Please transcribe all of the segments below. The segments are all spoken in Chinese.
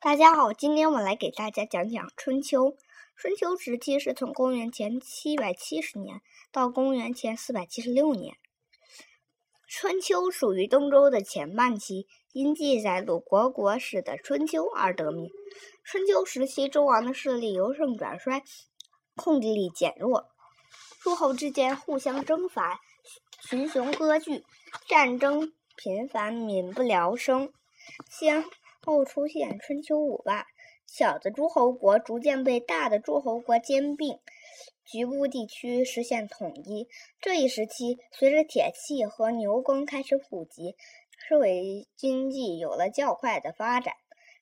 大家好，今天我来给大家讲讲春秋。春秋时期是从公元前七百七十年到公元前四百七十六年。春秋属于东周的前半期，因记载鲁国国史的《春秋》而得名。春秋时期，周王的势力由盛转衰，控制力减弱，诸侯之间互相征伐，群雄割据，战争频繁，民不聊生。先后出现春秋五霸，小的诸侯国逐渐被大的诸侯国兼并，局部地区实现统一。这一时期，随着铁器和牛耕开始普及，社会经济有了较快的发展。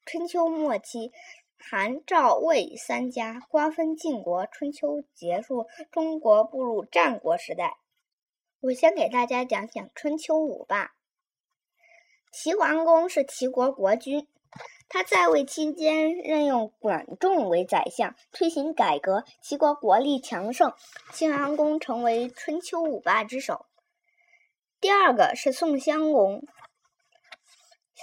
春秋末期，韩、赵、魏三家瓜分晋国。春秋结束，中国步入战国时代。我先给大家讲讲春秋五霸。齐桓公是齐国国君，他在位期间任用管仲为宰相，推行改革，齐国国力强盛。齐桓公成为春秋五霸之首。第二个是宋襄公，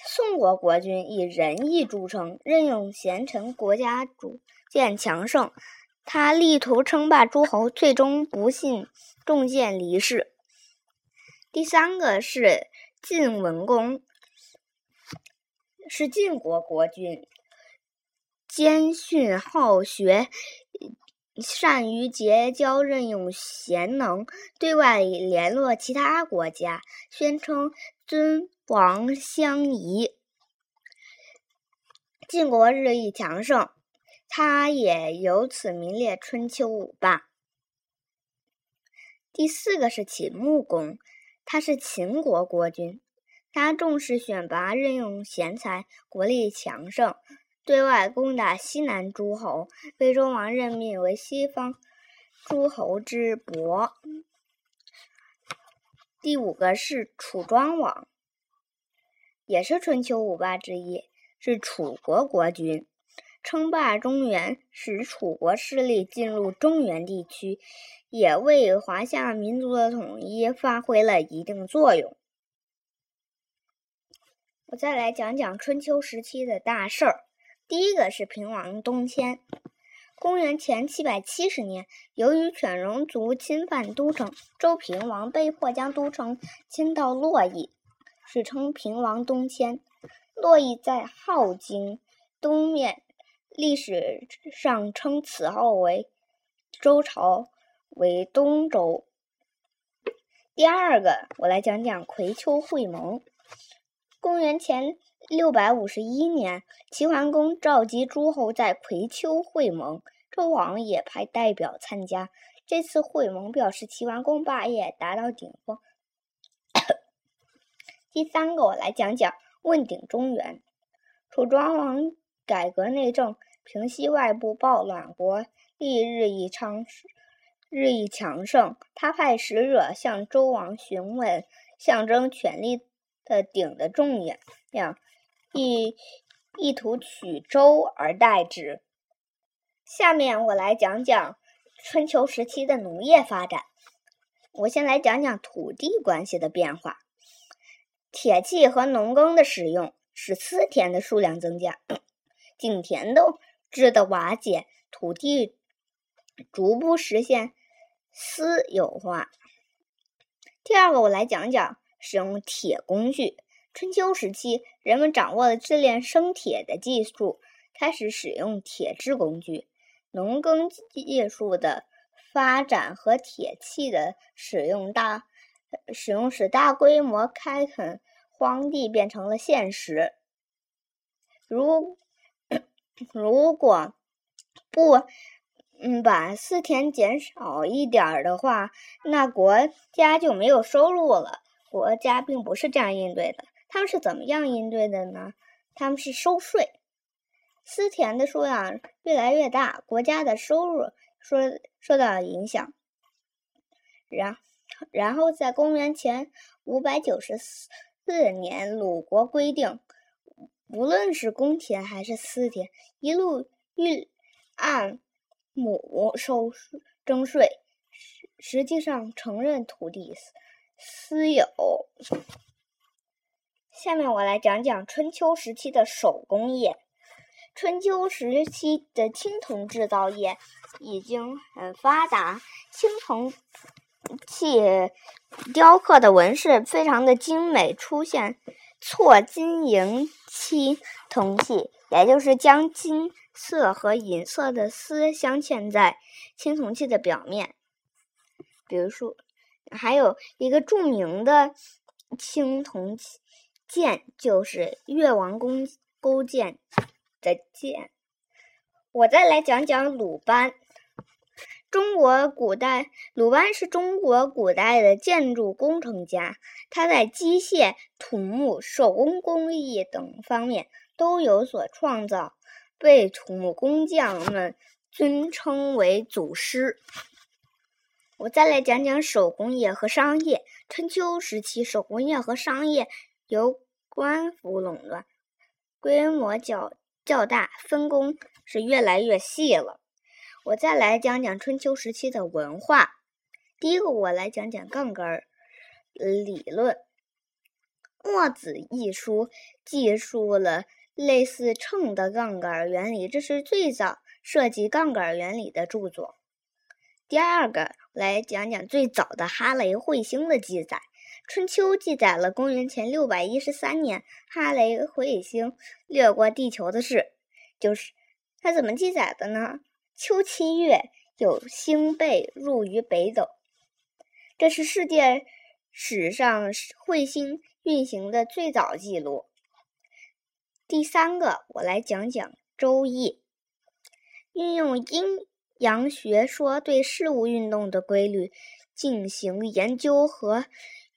宋国国君以仁义著称，任用贤臣，国家逐渐强盛。他力图称霸诸侯，最终不幸中箭离世。第三个是晋文公。是晋国国君，谦逊好学，善于结交，任用贤能，对外联络其他国家，宣称尊王相宜。晋国日益强盛，他也由此名列春秋五霸。第四个是秦穆公，他是秦国国君。他重视选拔，任用贤才，国力强盛，对外攻打西南诸侯，被周王任命为西方诸侯之伯。第五个是楚庄王，也是春秋五霸之一，是楚国国君，称霸中原，使楚国势力进入中原地区，也为华夏民族的统一发挥了一定作用。我再来讲讲春秋时期的大事儿。第一个是平王东迁。公元前七百七十年，由于犬戎族侵犯都城，周平王被迫将都城迁到洛邑，史称平王东迁。洛邑在镐京东面，历史上称此后为周朝，为东周。第二个，我来讲讲葵丘会盟。公元前六百五十一年，齐桓公召集诸侯在葵丘会盟，周王也派代表参加。这次会盟表示齐桓公霸业达到顶峰。第三个，我来讲讲问鼎中原。楚庄王改革内政，平息外部暴乱，国力日益昌日益强盛。他派使者向周王询问，象征权力。的鼎的重量，意意图取周而代之。下面我来讲讲春秋时期的农业发展。我先来讲讲土地关系的变化。铁器和农耕的使用使私田的数量增加，井田的制的瓦解，土地逐步实现私有化。第二个，我来讲讲。使用铁工具。春秋时期，人们掌握了冶炼生铁的技术，开始使用铁制工具。农耕技术的发展和铁器的使用大使用，使大规模开垦荒地变成了现实。如如果不嗯把私田减少一点的话，那国家就没有收入了。国家并不是这样应对的，他们是怎么样应对的呢？他们是收税，私田的数量越来越大，国家的收入受受到了影响。然然后在公元前五百九十四年，鲁国规定，无论是公田还是私田，一路欲按亩收征税，实实际上承认土地。私有。下面我来讲讲春秋时期的手工业。春秋时期的青铜制造业已经很发达，青铜器雕刻的纹饰非常的精美，出现错金银漆铜器，也就是将金色和银色的丝镶嵌在青铜器的表面。比如说，还有一个著名的青铜剑，就是越王宫勾践的剑。我再来讲讲鲁班。中国古代，鲁班是中国古代的建筑工程家，他在机械、土木、手工工艺等方面都有所创造，被土木工匠们尊称为祖师。我再来讲讲手工业和商业。春秋时期，手工业和商业由官府垄断，规模较较大，分工是越来越细了。我再来讲讲春秋时期的文化。第一个，我来讲讲杠杆理论。《墨子》一书记述了类似秤的杠杆原理，这是最早涉及杠杆原理的著作。第二个，来讲讲最早的哈雷彗星的记载。《春秋》记载了公元前六百一十三年哈雷彗星掠过地球的事。就是它怎么记载的呢？秋七月，有星背入于北斗，这是世界史上彗星运行的最早记录。第三个，我来讲讲《周易》，运用阴阳学说对事物运动的规律进行研究和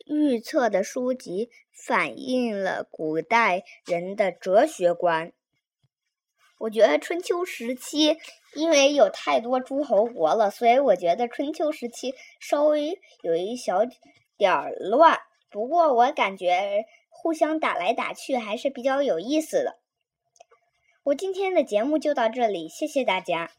预测的书籍，反映了古代人的哲学观。我觉得春秋时期，因为有太多诸侯国了，所以我觉得春秋时期稍微有一小点儿乱。不过我感觉互相打来打去还是比较有意思的。我今天的节目就到这里，谢谢大家。